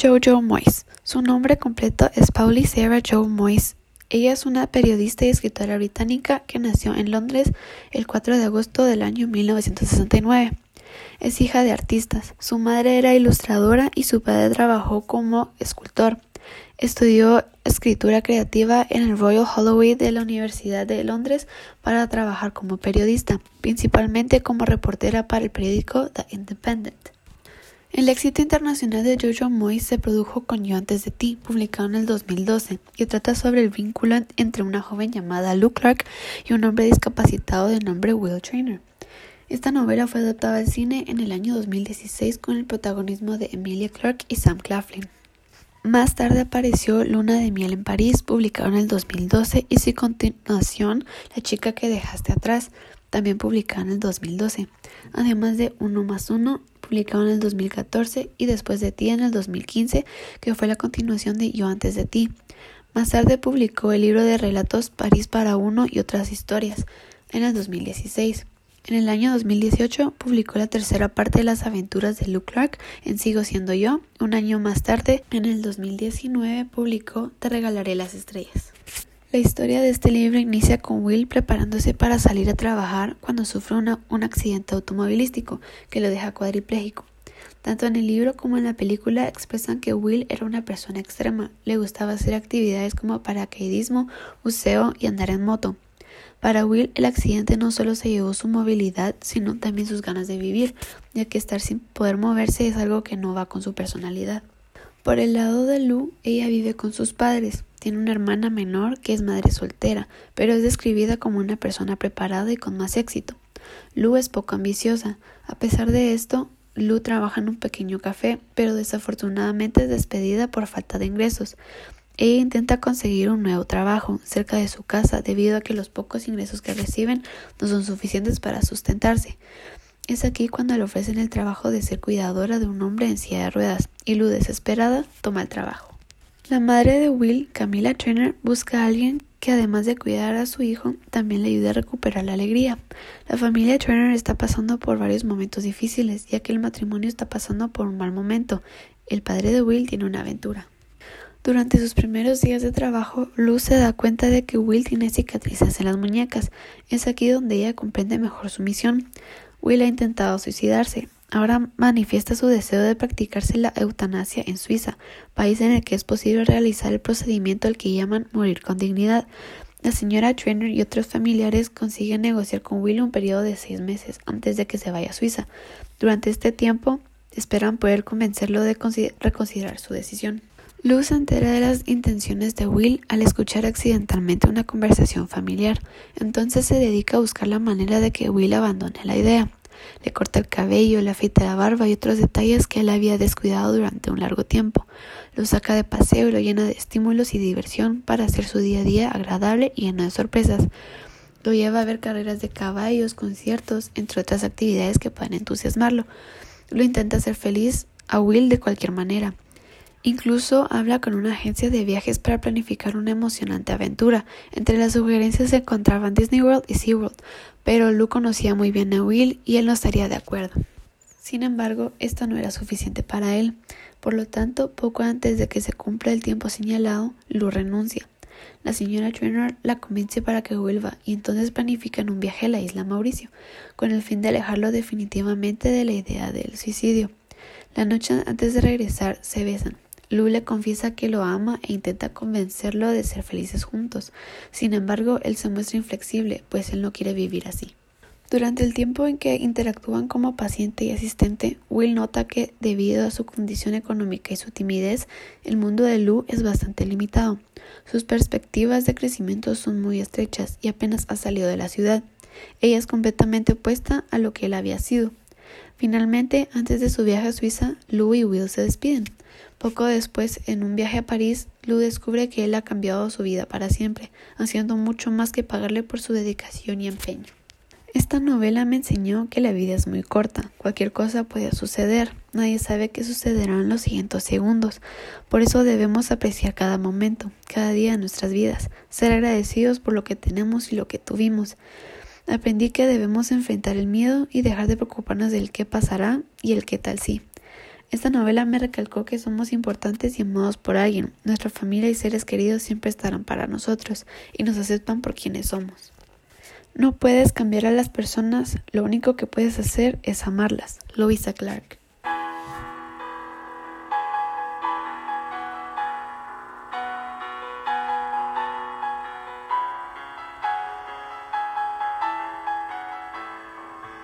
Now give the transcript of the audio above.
Jojo Moyes. Su nombre completo es Pauli Sarah Jo Moyes. Ella es una periodista y escritora británica que nació en Londres el 4 de agosto del año 1969. Es hija de artistas. Su madre era ilustradora y su padre trabajó como escultor. Estudió escritura creativa en el Royal Holloway de la Universidad de Londres para trabajar como periodista, principalmente como reportera para el periódico The Independent. El éxito internacional de Jojo Moyes se produjo con Yo antes de ti, publicado en el 2012, y trata sobre el vínculo entre una joven llamada Lou Clark y un hombre discapacitado de nombre Will Trainer. Esta novela fue adaptada al cine en el año 2016 con el protagonismo de Emilia Clarke y Sam Claflin. Más tarde apareció Luna de miel en París, publicado en el 2012, y su continuación, La chica que dejaste atrás, también publicada en el 2012, además de Uno más Uno, publicado en el 2014, y Después de ti en el 2015, que fue la continuación de Yo antes de ti. Más tarde publicó el libro de relatos París para uno y otras historias, en el 2016. En el año 2018 publicó la tercera parte de las aventuras de Luke Clark en Sigo siendo yo. Un año más tarde, en el 2019, publicó Te regalaré las estrellas. La historia de este libro inicia con Will preparándose para salir a trabajar cuando sufre un accidente automovilístico que lo deja cuadripléjico. Tanto en el libro como en la película expresan que Will era una persona extrema, le gustaba hacer actividades como paracaidismo, buceo y andar en moto. Para Will, el accidente no solo se llevó su movilidad, sino también sus ganas de vivir, ya que estar sin poder moverse es algo que no va con su personalidad. Por el lado de Lou, ella vive con sus padres. Tiene una hermana menor que es madre soltera, pero es describida como una persona preparada y con más éxito. Lou es poco ambiciosa. A pesar de esto, Lou trabaja en un pequeño café, pero desafortunadamente es despedida por falta de ingresos. Ella intenta conseguir un nuevo trabajo cerca de su casa debido a que los pocos ingresos que reciben no son suficientes para sustentarse. Es aquí cuando le ofrecen el trabajo de ser cuidadora de un hombre en silla de ruedas y Lu desesperada toma el trabajo. La madre de Will, Camila Trainer, busca a alguien que además de cuidar a su hijo, también le ayude a recuperar la alegría. La familia Trainer está pasando por varios momentos difíciles, ya que el matrimonio está pasando por un mal momento. El padre de Will tiene una aventura. Durante sus primeros días de trabajo, Luz se da cuenta de que Will tiene cicatrices en las muñecas. Es aquí donde ella comprende mejor su misión. Will ha intentado suicidarse. Ahora manifiesta su deseo de practicarse la eutanasia en Suiza, país en el que es posible realizar el procedimiento al que llaman morir con dignidad. La señora Trainer y otros familiares consiguen negociar con Will un periodo de seis meses antes de que se vaya a Suiza. Durante este tiempo, esperan poder convencerlo de reconsiderar su decisión. Luz se entera de las intenciones de Will al escuchar accidentalmente una conversación familiar, entonces se dedica a buscar la manera de que Will abandone la idea. Le corta el cabello, le afeita la barba y otros detalles que él había descuidado durante un largo tiempo. Lo saca de paseo y lo llena de estímulos y diversión para hacer su día a día agradable y lleno de sorpresas. Lo lleva a ver carreras de caballos, conciertos, entre otras actividades que pueden entusiasmarlo. Lo intenta hacer feliz a Will de cualquier manera. Incluso habla con una agencia de viajes para planificar una emocionante aventura. Entre las sugerencias se encontraban Disney World y SeaWorld, pero Lou conocía muy bien a Will y él no estaría de acuerdo. Sin embargo, esto no era suficiente para él. Por lo tanto, poco antes de que se cumpla el tiempo señalado, Lou renuncia. La señora Trainer la convence para que vuelva y entonces planifican un viaje a la isla Mauricio, con el fin de alejarlo definitivamente de la idea del suicidio. La noche antes de regresar se besan. Lu le confiesa que lo ama e intenta convencerlo de ser felices juntos. Sin embargo, él se muestra inflexible, pues él no quiere vivir así. Durante el tiempo en que interactúan como paciente y asistente, Will nota que, debido a su condición económica y su timidez, el mundo de Lu es bastante limitado. Sus perspectivas de crecimiento son muy estrechas y apenas ha salido de la ciudad. Ella es completamente opuesta a lo que él había sido. Finalmente, antes de su viaje a Suiza, Lou y Will se despiden. Poco después, en un viaje a París, Lou descubre que él ha cambiado su vida para siempre, haciendo mucho más que pagarle por su dedicación y empeño. Esta novela me enseñó que la vida es muy corta, cualquier cosa puede suceder, nadie sabe qué sucederá en los siguientes segundos, por eso debemos apreciar cada momento, cada día de nuestras vidas, ser agradecidos por lo que tenemos y lo que tuvimos, Aprendí que debemos enfrentar el miedo y dejar de preocuparnos del qué pasará y el qué tal sí. Esta novela me recalcó que somos importantes y amados por alguien. Nuestra familia y seres queridos siempre estarán para nosotros y nos aceptan por quienes somos. No puedes cambiar a las personas, lo único que puedes hacer es amarlas. Louisa Clark.